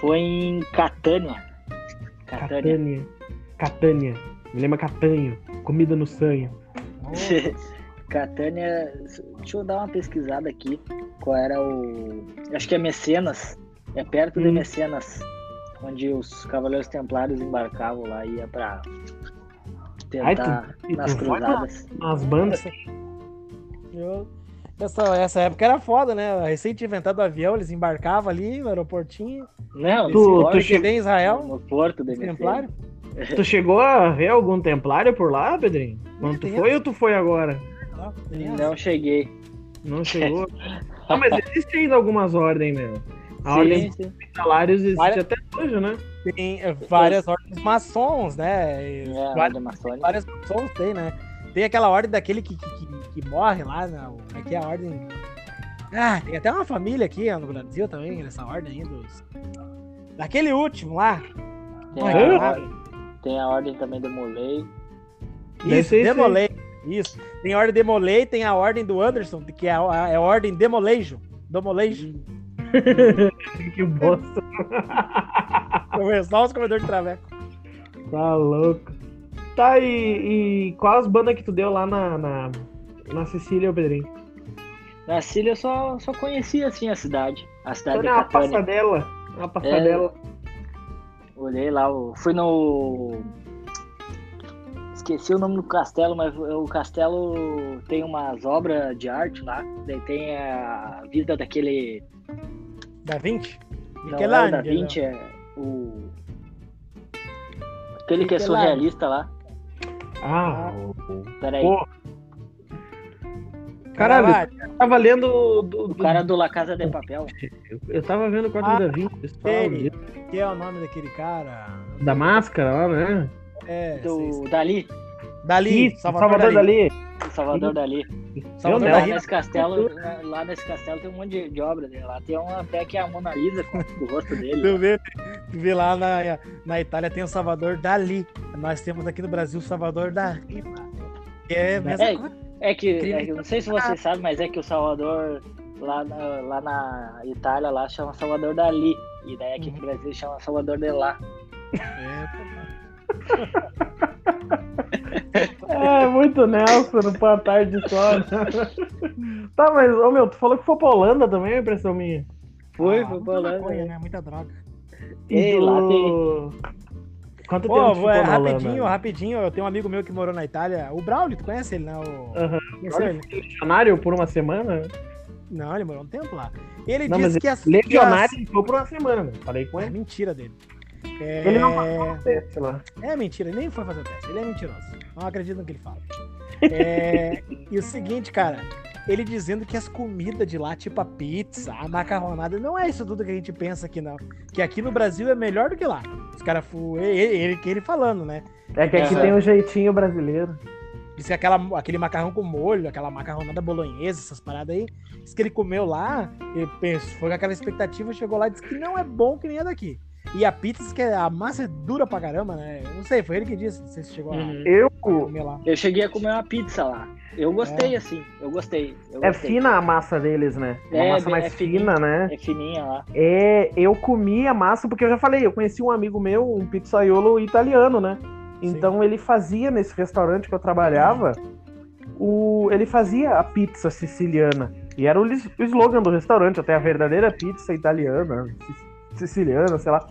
Foi em Catânia. Catânia. Catânia. Catânia. Me lembra Catanho. Comida no sanho. [LAUGHS] Catânia. Deixa eu dar uma pesquisada aqui. Qual era o. Acho que é Mecenas. É perto de Hum. Mecenas. Onde os Cavaleiros Templários embarcavam lá e ia pra Ai, tentar tu- e nas tu cruzadas. As bandas. Eu- Essa, essa época era foda, né? Tinha inventado o avião, eles embarcavam ali no aeroportinho. Não, Tu- esse tu porto- che- Cheguei em Israel, no porto exemplário. [LAUGHS] Tu chegou a ver algum templário por lá, Pedrinho? Quando tu foi ou tu foi agora? Não, tem Não cheguei. Não chegou? [LAUGHS] ah, mas existe ainda algumas ordens, meu. A ordem Sim, sim. dos salários existe Várias- até hoje, né? Tem é, várias ordens maçons, né? É, a várias, ordem maçônica. várias maçons tem, né? Tem aquela ordem daquele que, que, que, que morre lá, né? Como é é a ordem? Ah, tem até uma família aqui no Brasil também, nessa ordem aí dos. Daquele último lá. Tem Morre a, Hã? queimado. ordem, tem a ordem também do Molei. Isso. Demolei. Isso. Tem a ordem Demolei, tem a ordem do Anderson, que é a, é a ordem Demolejo. Demolejo. Que bosta. [LAUGHS] Começar os comedores de traveco. Tá louco. Tá, e, e qual as bandas que tu deu lá na, na, na Sicília, Pedrinho? Na Síria eu só, só conhecia assim a cidade. A cidade Só de uma Catânia. passadela. Uma passadela. Olhei lá, eu fui no. Esqueci o nome do castelo, mas o castelo tem umas obras de arte lá. Daí tem a vida daquele. Da 20? Não é o Michelangelo. da Vinci, é o. Aquele que é Michelangelo. surrealista lá. Ah, o- Peraí. Pô, Caralho, eu tava lendo. Do, O do- cara do La Casa de Papel. eu, eu tava vendo o quadro Ah, da Vinci, sei. Que é o nome daquele cara? Da máscara lá, né? É, sei, sei. Do Dali. Dali, Isso, Salvador, Dali. O Salvador Dali. Salvador Eu Lá Dali. nesse castelo, lá nesse castelo tem um monte de, de obra dele. Lá tem uma até que é a Mona Lisa com o rosto dele. Tu vê, tu vê lá na, na Itália tem o Salvador Dali. Nós temos aqui no Brasil o Salvador Dali. É a mesma É, coisa. É que, é que eu não sei se você sabe, mas é que o Salvador lá na, lá na Itália lá chama Salvador Dali. E daí aqui no Brasil chama Salvador de lá. É, [LAUGHS] É, muito Nelson no Boa Tarde só. né? tá, mas, ô meu, tu falou que foi pra Holanda também, é impressão minha. Foi, ah, foi pra Holanda. maconha, né? Muita droga. E Ei, tu- lá Quanto Pô, tempo é, rapidinho, rapidinho. Eu tenho um amigo meu que morou na Itália, o Braulio, tu conhece ele, né? O... Ele? Legionário por uma semana? Não, ele morou um tempo lá. Ele Não, disse que as. Legionário ele foi por uma semana. Falei com que as... É ele. mentira dele. É... Ele não passou no teste lá. É mentira, ele nem foi fazer o teste. Ele é mentiroso. Não acredito no que ele fala. É, E o seguinte, cara, ele dizendo que as comidas de lá, tipo a pizza, a macarronada, não é isso tudo que a gente pensa aqui, não. Que aqui no Brasil é melhor do que lá. Os caras, ele, ele, ele falando, né? É que aqui É. tem um jeitinho brasileiro. Disse que aquela, aquele macarrão com molho, aquela macarronada bolonhesa, essas paradas aí. Disse que ele comeu lá, ele pensou, foi com aquela expectativa, chegou lá e disse que não é bom que nem a daqui. E a pizza, que a massa é dura pra caramba, né? Eu não sei, foi ele que disse, não sei se chegou Uhum. Eu. a comer lá. Eu cheguei a comer uma pizza lá. Eu gostei, assim. Eu gostei. Eu É gostei. fina a massa deles, né? Uma É, massa mais é fina, fininha. né? É fininha lá. É, eu comi a massa porque eu já falei, eu conheci um amigo meu, um pizzaiolo italiano, né? Então ele fazia nesse restaurante que eu trabalhava, o, ele fazia a pizza siciliana. E era o, o slogan do restaurante, até a verdadeira pizza italiana, siciliana, sei lá.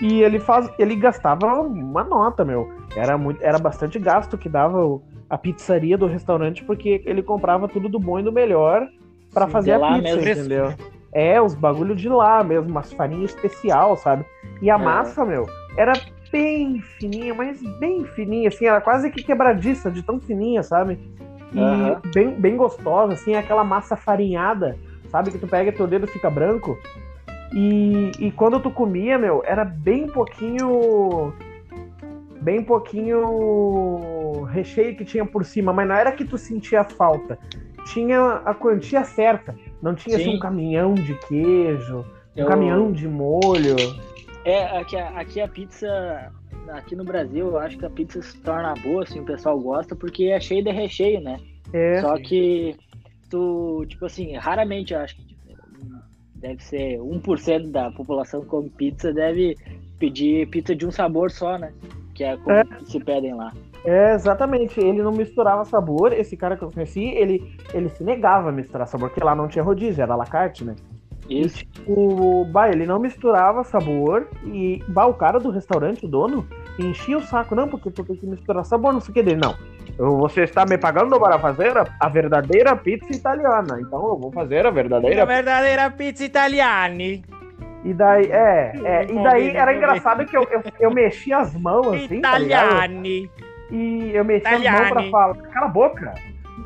E ele faz, ele gastava uma nota, meu. Era muito, era bastante gasto que dava a pizzaria do restaurante porque ele comprava tudo do bom e do melhor pra Sim, fazer a pizza, mesmo. entendeu? É, os bagulho de lá mesmo, umas farinhas especial, sabe? E a É. massa, meu, era bem fininha, mas bem fininha, assim, era quase que quebradiça, de tão fininha, sabe? E Aham. bem, bem gostosa, assim, aquela massa farinhada, sabe? Que tu pega e teu dedo fica branco. E, e quando tu comia, meu, era bem pouquinho. Bem pouquinho recheio que tinha por cima, mas não era que tu sentia falta. Tinha a quantia certa. Não tinha assim, Sim. um caminhão de queijo, um Eu- caminhão de molho. É, aqui, a- aqui a pizza. Aqui no Brasil, eu acho que a pizza se torna boa, assim, o pessoal gosta, porque é cheio de recheio, né? É, Só que tu, tipo assim, raramente eu acho que deve ser 1% da população que come pizza deve pedir pizza de um sabor só, né? Que é como É. que se pedem lá. É, exatamente. Ele não misturava sabor. Esse cara que eu conheci, ele, ele se negava a misturar sabor, porque lá não tinha rodízio, era la carte, né? Isso. O bah, ele não misturava sabor e bah, o cara do restaurante, o dono, enchia o saco, não, porque tu tem que misturar sabor, não sei o que dele. Não. Você está me pagando para fazer a, a verdadeira pizza italiana. Então eu vou fazer a A verdadeira. verdadeira pizza italiana. E daí, é, é, e daí era engraçado que eu, eu, eu mexia as mãos assim, tá? Italiani. E eu mexia as mãos pra Italiani. falar, cala a boca.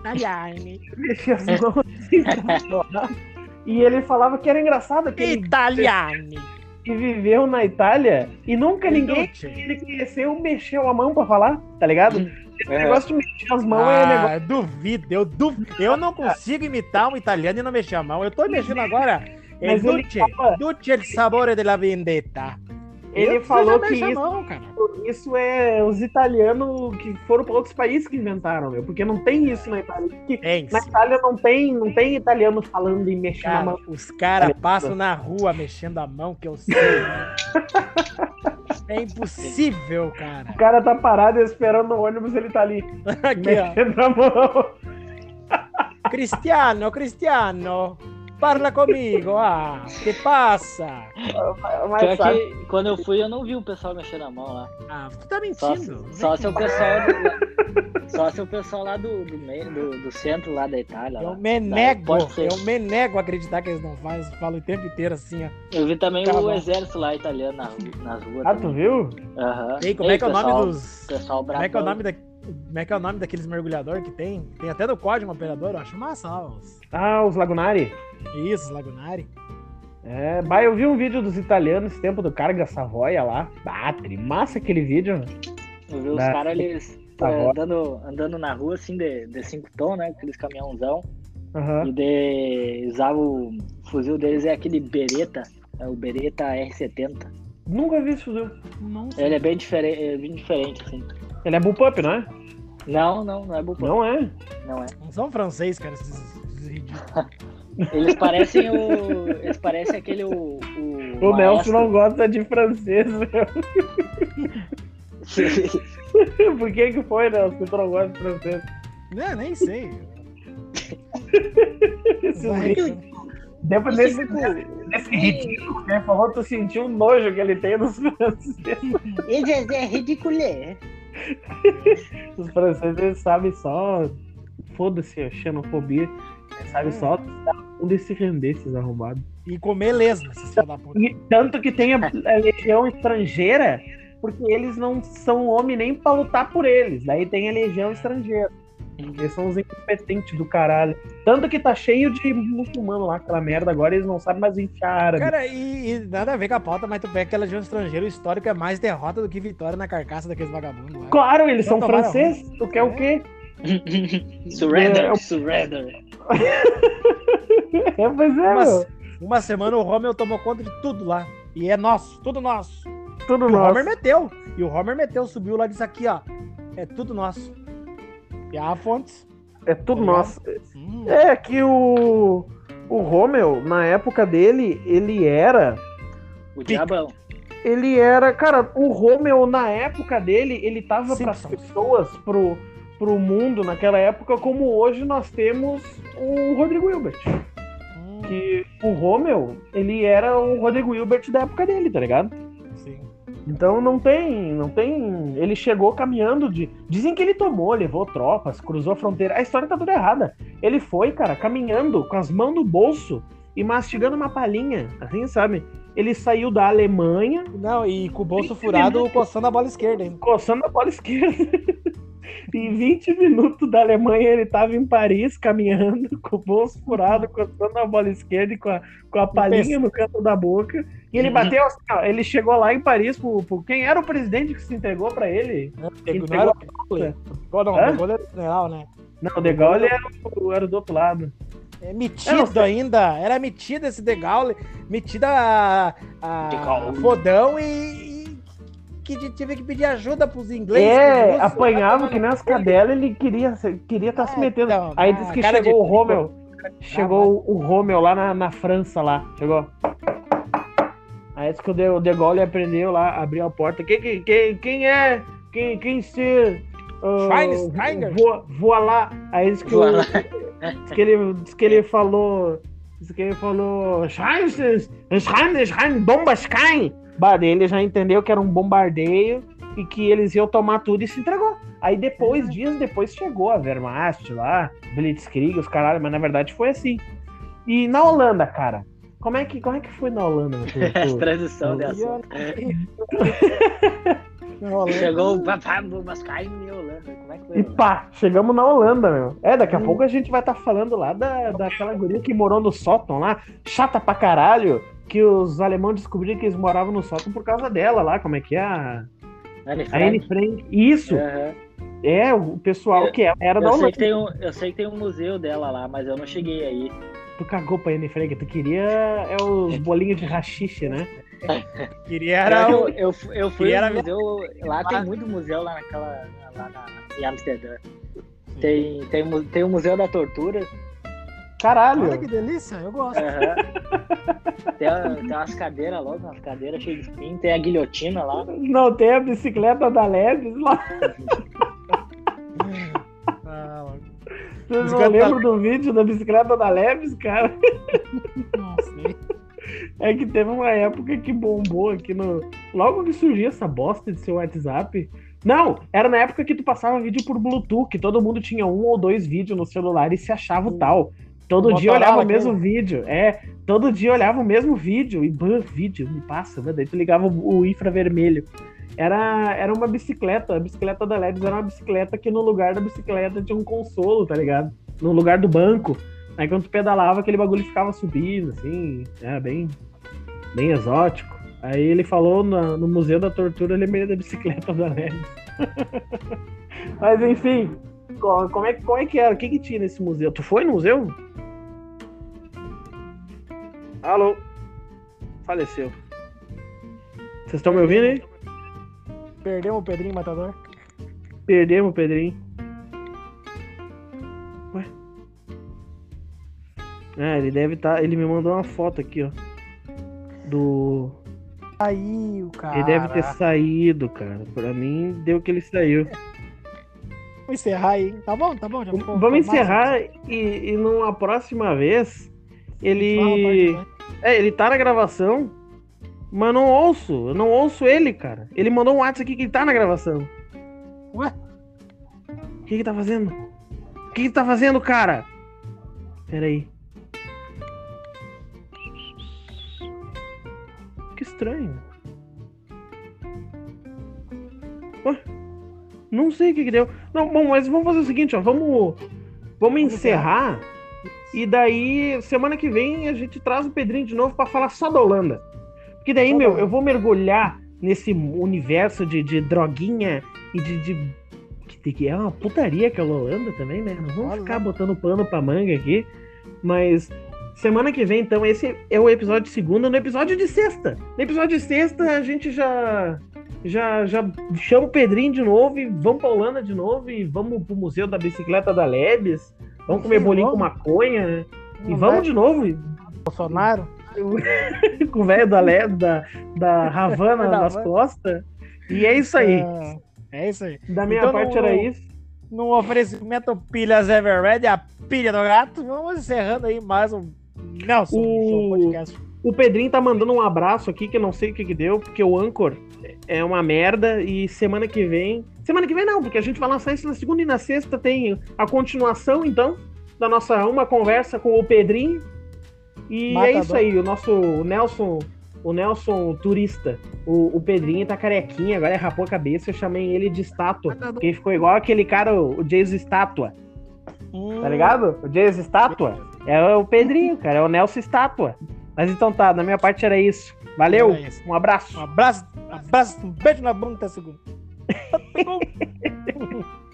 Italiani. [LAUGHS] Eu mexia as mãos assim pra falar. E ele falava que era engraçado que ele, Italiani. que viveu na Itália e nunca ninguém ele conheceu mexeu a mão pra falar, tá ligado? Esse É. negócio de mexer as mãos é negócio. Ah, duvido, eu duvido. Eu não consigo imitar um italiano e não mexer a mão. Eu tô mexendo agora. É Mas ele Duce, fala- Duce il sapore della vendetta. Ele falou que a isso- mão, cara. Isso é os italianos que foram para outros países que inventaram, meu, porque não tem isso na Itália. Tem. na Itália não tem, não tem italiano falando e mexendo a Cara, mão. os caras passam na rua mexendo a mão, que eu sei. é impossível, cara. O cara tá parado esperando o ônibus, ele tá ali [LAUGHS] Aqui, ó. mexendo a mão. Cristiano, Cristiano, parla comigo. Ah, que passa? Mas Pior sabe, que quando eu fui, eu não vi o pessoal mexendo a mão lá. Ah, tu tá Só, mentindo. só se o pessoal do, só se o pessoal lá do, do, meio, do, do centro lá da Itália. Eu lá. me nego, eu me nego a acreditar que eles não fazem, falam o tempo inteiro assim, ó. Eu vi também Tá o exército lá italiano na ru- nas ruas. ah, tu também. viu? Aham. Ei, como Ei, é que é o nome pessoal- dos. Pessoal Como é que é o nome da. Como é que é o nome daqueles mergulhadores que tem? Tem até no código um operador, eu acho massa, ó, os... Ah, os Lagunari. Isso, os Lagunari. É, bah, eu vi um vídeo dos italianos esse tempo do Carga Savoia lá. Ah, tri, massa aquele vídeo. Eu vi os caras eles Tá é, andando, andando na rua assim de, de cinco tons, né? Aqueles caminhãozão. Aham. E de usava o fuzil deles é aquele Beretta, é o Beretta R70. Nunca vi esse fuzil. Não Ele é bem diferente, é bem diferente assim. Ele é bullpup, não é? Não, não, não é Bullpup, Não é? não é. Não são francês, cara, esses, esses ridículos. [LAUGHS] Eles parecem o. Eles parecem aquele. O, o, O Nelson não gosta de francês, meu. [LAUGHS] Por que que foi, Nelson, que tu não gosta de francês? Não, nem sei. Esse Vai, ridículo. Depois desse, desse ridículo que ele falou, tu sentiu o nojo que ele tem dos franceses. Ele é ridículo. [LAUGHS] Os franceses sabem só. Foda-se a xenofobia. Sabem só onde se render esses arrombados. E comer lesma, esses filhos da puta. E tanto que tem a, a legião estrangeira, porque eles não são homem nem pra lutar por eles. Daí tem a legião estrangeira. Eles são os incompetentes do caralho. Tanto que tá cheio de muçulmano lá, aquela merda. Agora eles não sabem mais enfiar árabe. Cara, e, e nada a ver com a pauta, mas tu pega aquela legião estrangeira, o histórico é mais derrota do que vitória na carcaça daqueles vagabundos. lá. Claro, eles Então são franceses. Tu quer o quê? [LAUGHS] surrender, É, surrender. [LAUGHS] É, pois é, Uma, meu. uma semana o Homer tomou conta de tudo lá. E é nosso, tudo nosso. Tudo E o Homer nosso. meteu. E o Homer meteu, subiu lá e disse aqui, ó. É tudo nosso. E a fontes. É tudo Tá nosso. Hum, É que o. O Rommel, na época dele, ele era. O diabão. Ele era. Cara, o Rommel, na época dele, ele tava para as pessoas, pro, pro mundo naquela época, como hoje nós temos o Rodrigo Hilbert. hum, Que o Rommel, ele era o Rodrigo Hilbert da época dele, tá ligado? Então não tem, não tem. Ele chegou caminhando de. Dizem que ele tomou, levou tropas, cruzou a fronteira. A história tá toda errada. Ele foi, cara, caminhando com as mãos no bolso e mastigando uma palhinha, assim, sabe? Ele saiu da Alemanha, Não, e com o bolso furado, coçando a bola esquerda ainda. coçando a bola esquerda. [LAUGHS] em 20 minutos da Alemanha ele tava em Paris caminhando [LAUGHS] com o bolso furado, coçando a bola esquerda e com a, com a palhinha no canto da boca. E ele Uhum. bateu assim, ó, ele chegou lá em Paris pro, pro- quem era o presidente que se entregou pra ele? Não, Ele não era pegou- não, Hã? o Gaulle era general, né? Não, o De Gaulle era, era do outro lado. É não metido ainda. Era metido esse De Gaulle. Metido a, a fodão e, e que tive que pedir ajuda pros ingleses. É, pros apanhava lá, que nem as cadelas, ele queria queria estar Ah, se metendo. então, Aí ah, disse que chegou de- o Rommel. Chegou o Rommel lá na, na França lá. Chegou. Aí disse que o De, o De Gaulle aprendeu lá, abriu a porta. Quem, quem, quem, quem é? Quem, quem se. Uh, Schweinsteiger. voa, voa lá. Aí disse que, o, disse que ele disse que ele falou. Disse que ele falou. Schweinsteiger, bombas caem. Bah, ele já entendeu que era um bombardeio e que eles iam tomar tudo e se entregou. Aí depois, dias depois, chegou a Wehrmacht lá, Blitzkrieg, os caralho, mas na verdade foi assim. E na Holanda, cara, Como é que, como é que foi na Holanda? Tu, tu... Transição dessa. [LAUGHS] Não, Chegou o papai Mascaim e Holanda. Como é que foi? E pá, chegamos na Holanda, meu. É, daqui a pouco a gente vai estar falando lá da, daquela guria que morou no sótão lá, chata pra caralho, que os alemães descobriram que eles moravam no sótão por causa dela lá, como é que é? A, Anne a Anne Frank. Frank. Isso, Aham. é, o pessoal Eu- que era da sei, Holanda. que tem um, eu sei que tem um museu dela lá, mas eu não cheguei aí. Tu cagou pra Anne Frank, tu queria é os bolinhos de rachixe, né? Queria era eu, eu, eu fui era museu. Lá tem muito museu lá naquela. lá na, em Amsterdã. Tem, tem, tem o Museu da Tortura. Caralho. Olha que delícia, eu gosto. Aham. tem, tem umas cadeiras logo, umas cadeiras cheias de espinho. Tem a guilhotina lá. Não tem a bicicleta da Leves lá. [LAUGHS] Ah, Vocês não lembram do vídeo da bicicleta da Leves, cara? não sei. [LAUGHS] É que teve uma época que bombou aqui no. Logo que surgiu essa bosta de seu WhatsApp. Não, era na época que tu passava vídeo por Bluetooth, que todo mundo tinha um ou dois vídeos no celular e se achava o tal. Todo dia olhava o mesmo vídeo. É, todo dia olhava o mesmo vídeo. E bah, vídeo, me passa, né? daí tu ligava o infravermelho. Era, era uma bicicleta, a bicicleta da Leves era uma bicicleta que no lugar da bicicleta tinha um consolo, tá ligado? No lugar do banco. Aí quando tu pedalava, aquele bagulho ficava subindo, assim, era bem, bem exótico. Aí ele falou na- no Museu da Tortura, eu lembrei da bicicleta da Leves. [LAUGHS] Mas enfim, co- como é, como é que era? O que, que tinha nesse museu? Tu foi no museu? Alô? Faleceu. Vocês estão me ouvindo aí? Perdemos o Pedrinho Matador. Perdemos o Pedrinho. Ué? Ah, ele deve estar. ele me mandou uma foto aqui, ó. Do. O cara. Ele deve ter saído, cara. Pra mim, deu que ele saiu. Vamos encerrar aí. Tá bom, tá bom. Já ficou- Vamos encerrar e, e numa próxima vez. Ele. É, ele tá na gravação, mas eu não ouço. Eu não ouço ele, cara. Ele mandou um WhatsApp aqui que ele tá na gravação. Ué? O que que tá fazendo? O que que tá fazendo, cara? Pera aí. Que estranho. Ué? Não sei o que que deu. Não, bom, mas vamos fazer o seguinte, ó. Vamos, vamos encerrar. E daí, semana que vem, a gente traz o Pedrinho de novo pra falar só da Holanda. Porque daí, da meu, eu vou mergulhar nesse universo de, de droguinha e de. de- que, é uma putaria que é a Holanda também, né? Não vamos ficar botando pano pra manga aqui. Mas semana que vem, então, esse é o episódio de segunda. No episódio de sexta. No episódio de sexta, a gente já. Já, já chama o Pedrinho de novo e vamos pra Holanda de novo e vamos pro Museu da Bicicleta da Lebes. Vamos comer Sim, bolinho vamos. com maconha, né? E Não vamos vai, de novo e- Bolsonaro. [LAUGHS] com o velho da, da, da Havana Da nas Havana. costas. E é isso aí. É, é isso aí. Da minha Então parte não- era isso. No oferecimento Pilhas Everred, a pilha do gato. Vamos encerrando aí mais um Nelson O- Podcast. O Pedrinho tá mandando um abraço aqui que eu não sei o que que deu, porque o Anchor é uma merda e semana que vem. Semana que vem não, porque a gente vai lançar isso na segunda e na sexta. Tem a continuação, então, da nossa uma conversa com o Pedrinho. E é Matador. isso aí, o nosso Nelson, o Nelson turista. O, o Pedrinho tá carequinha, agora ele rapou a cabeça, eu chamei ele de estátua. Porque ele ficou igual aquele cara, o Jason Estátua. Hum, Tá ligado? O Jason Estátua. É o Pedrinho, cara. É o Nelson Estátua. Mas então tá, da minha parte era isso. Valeu, Era isso. um abraço. Um abraço, abraço, um beijo na bunda até segunda. [LAUGHS]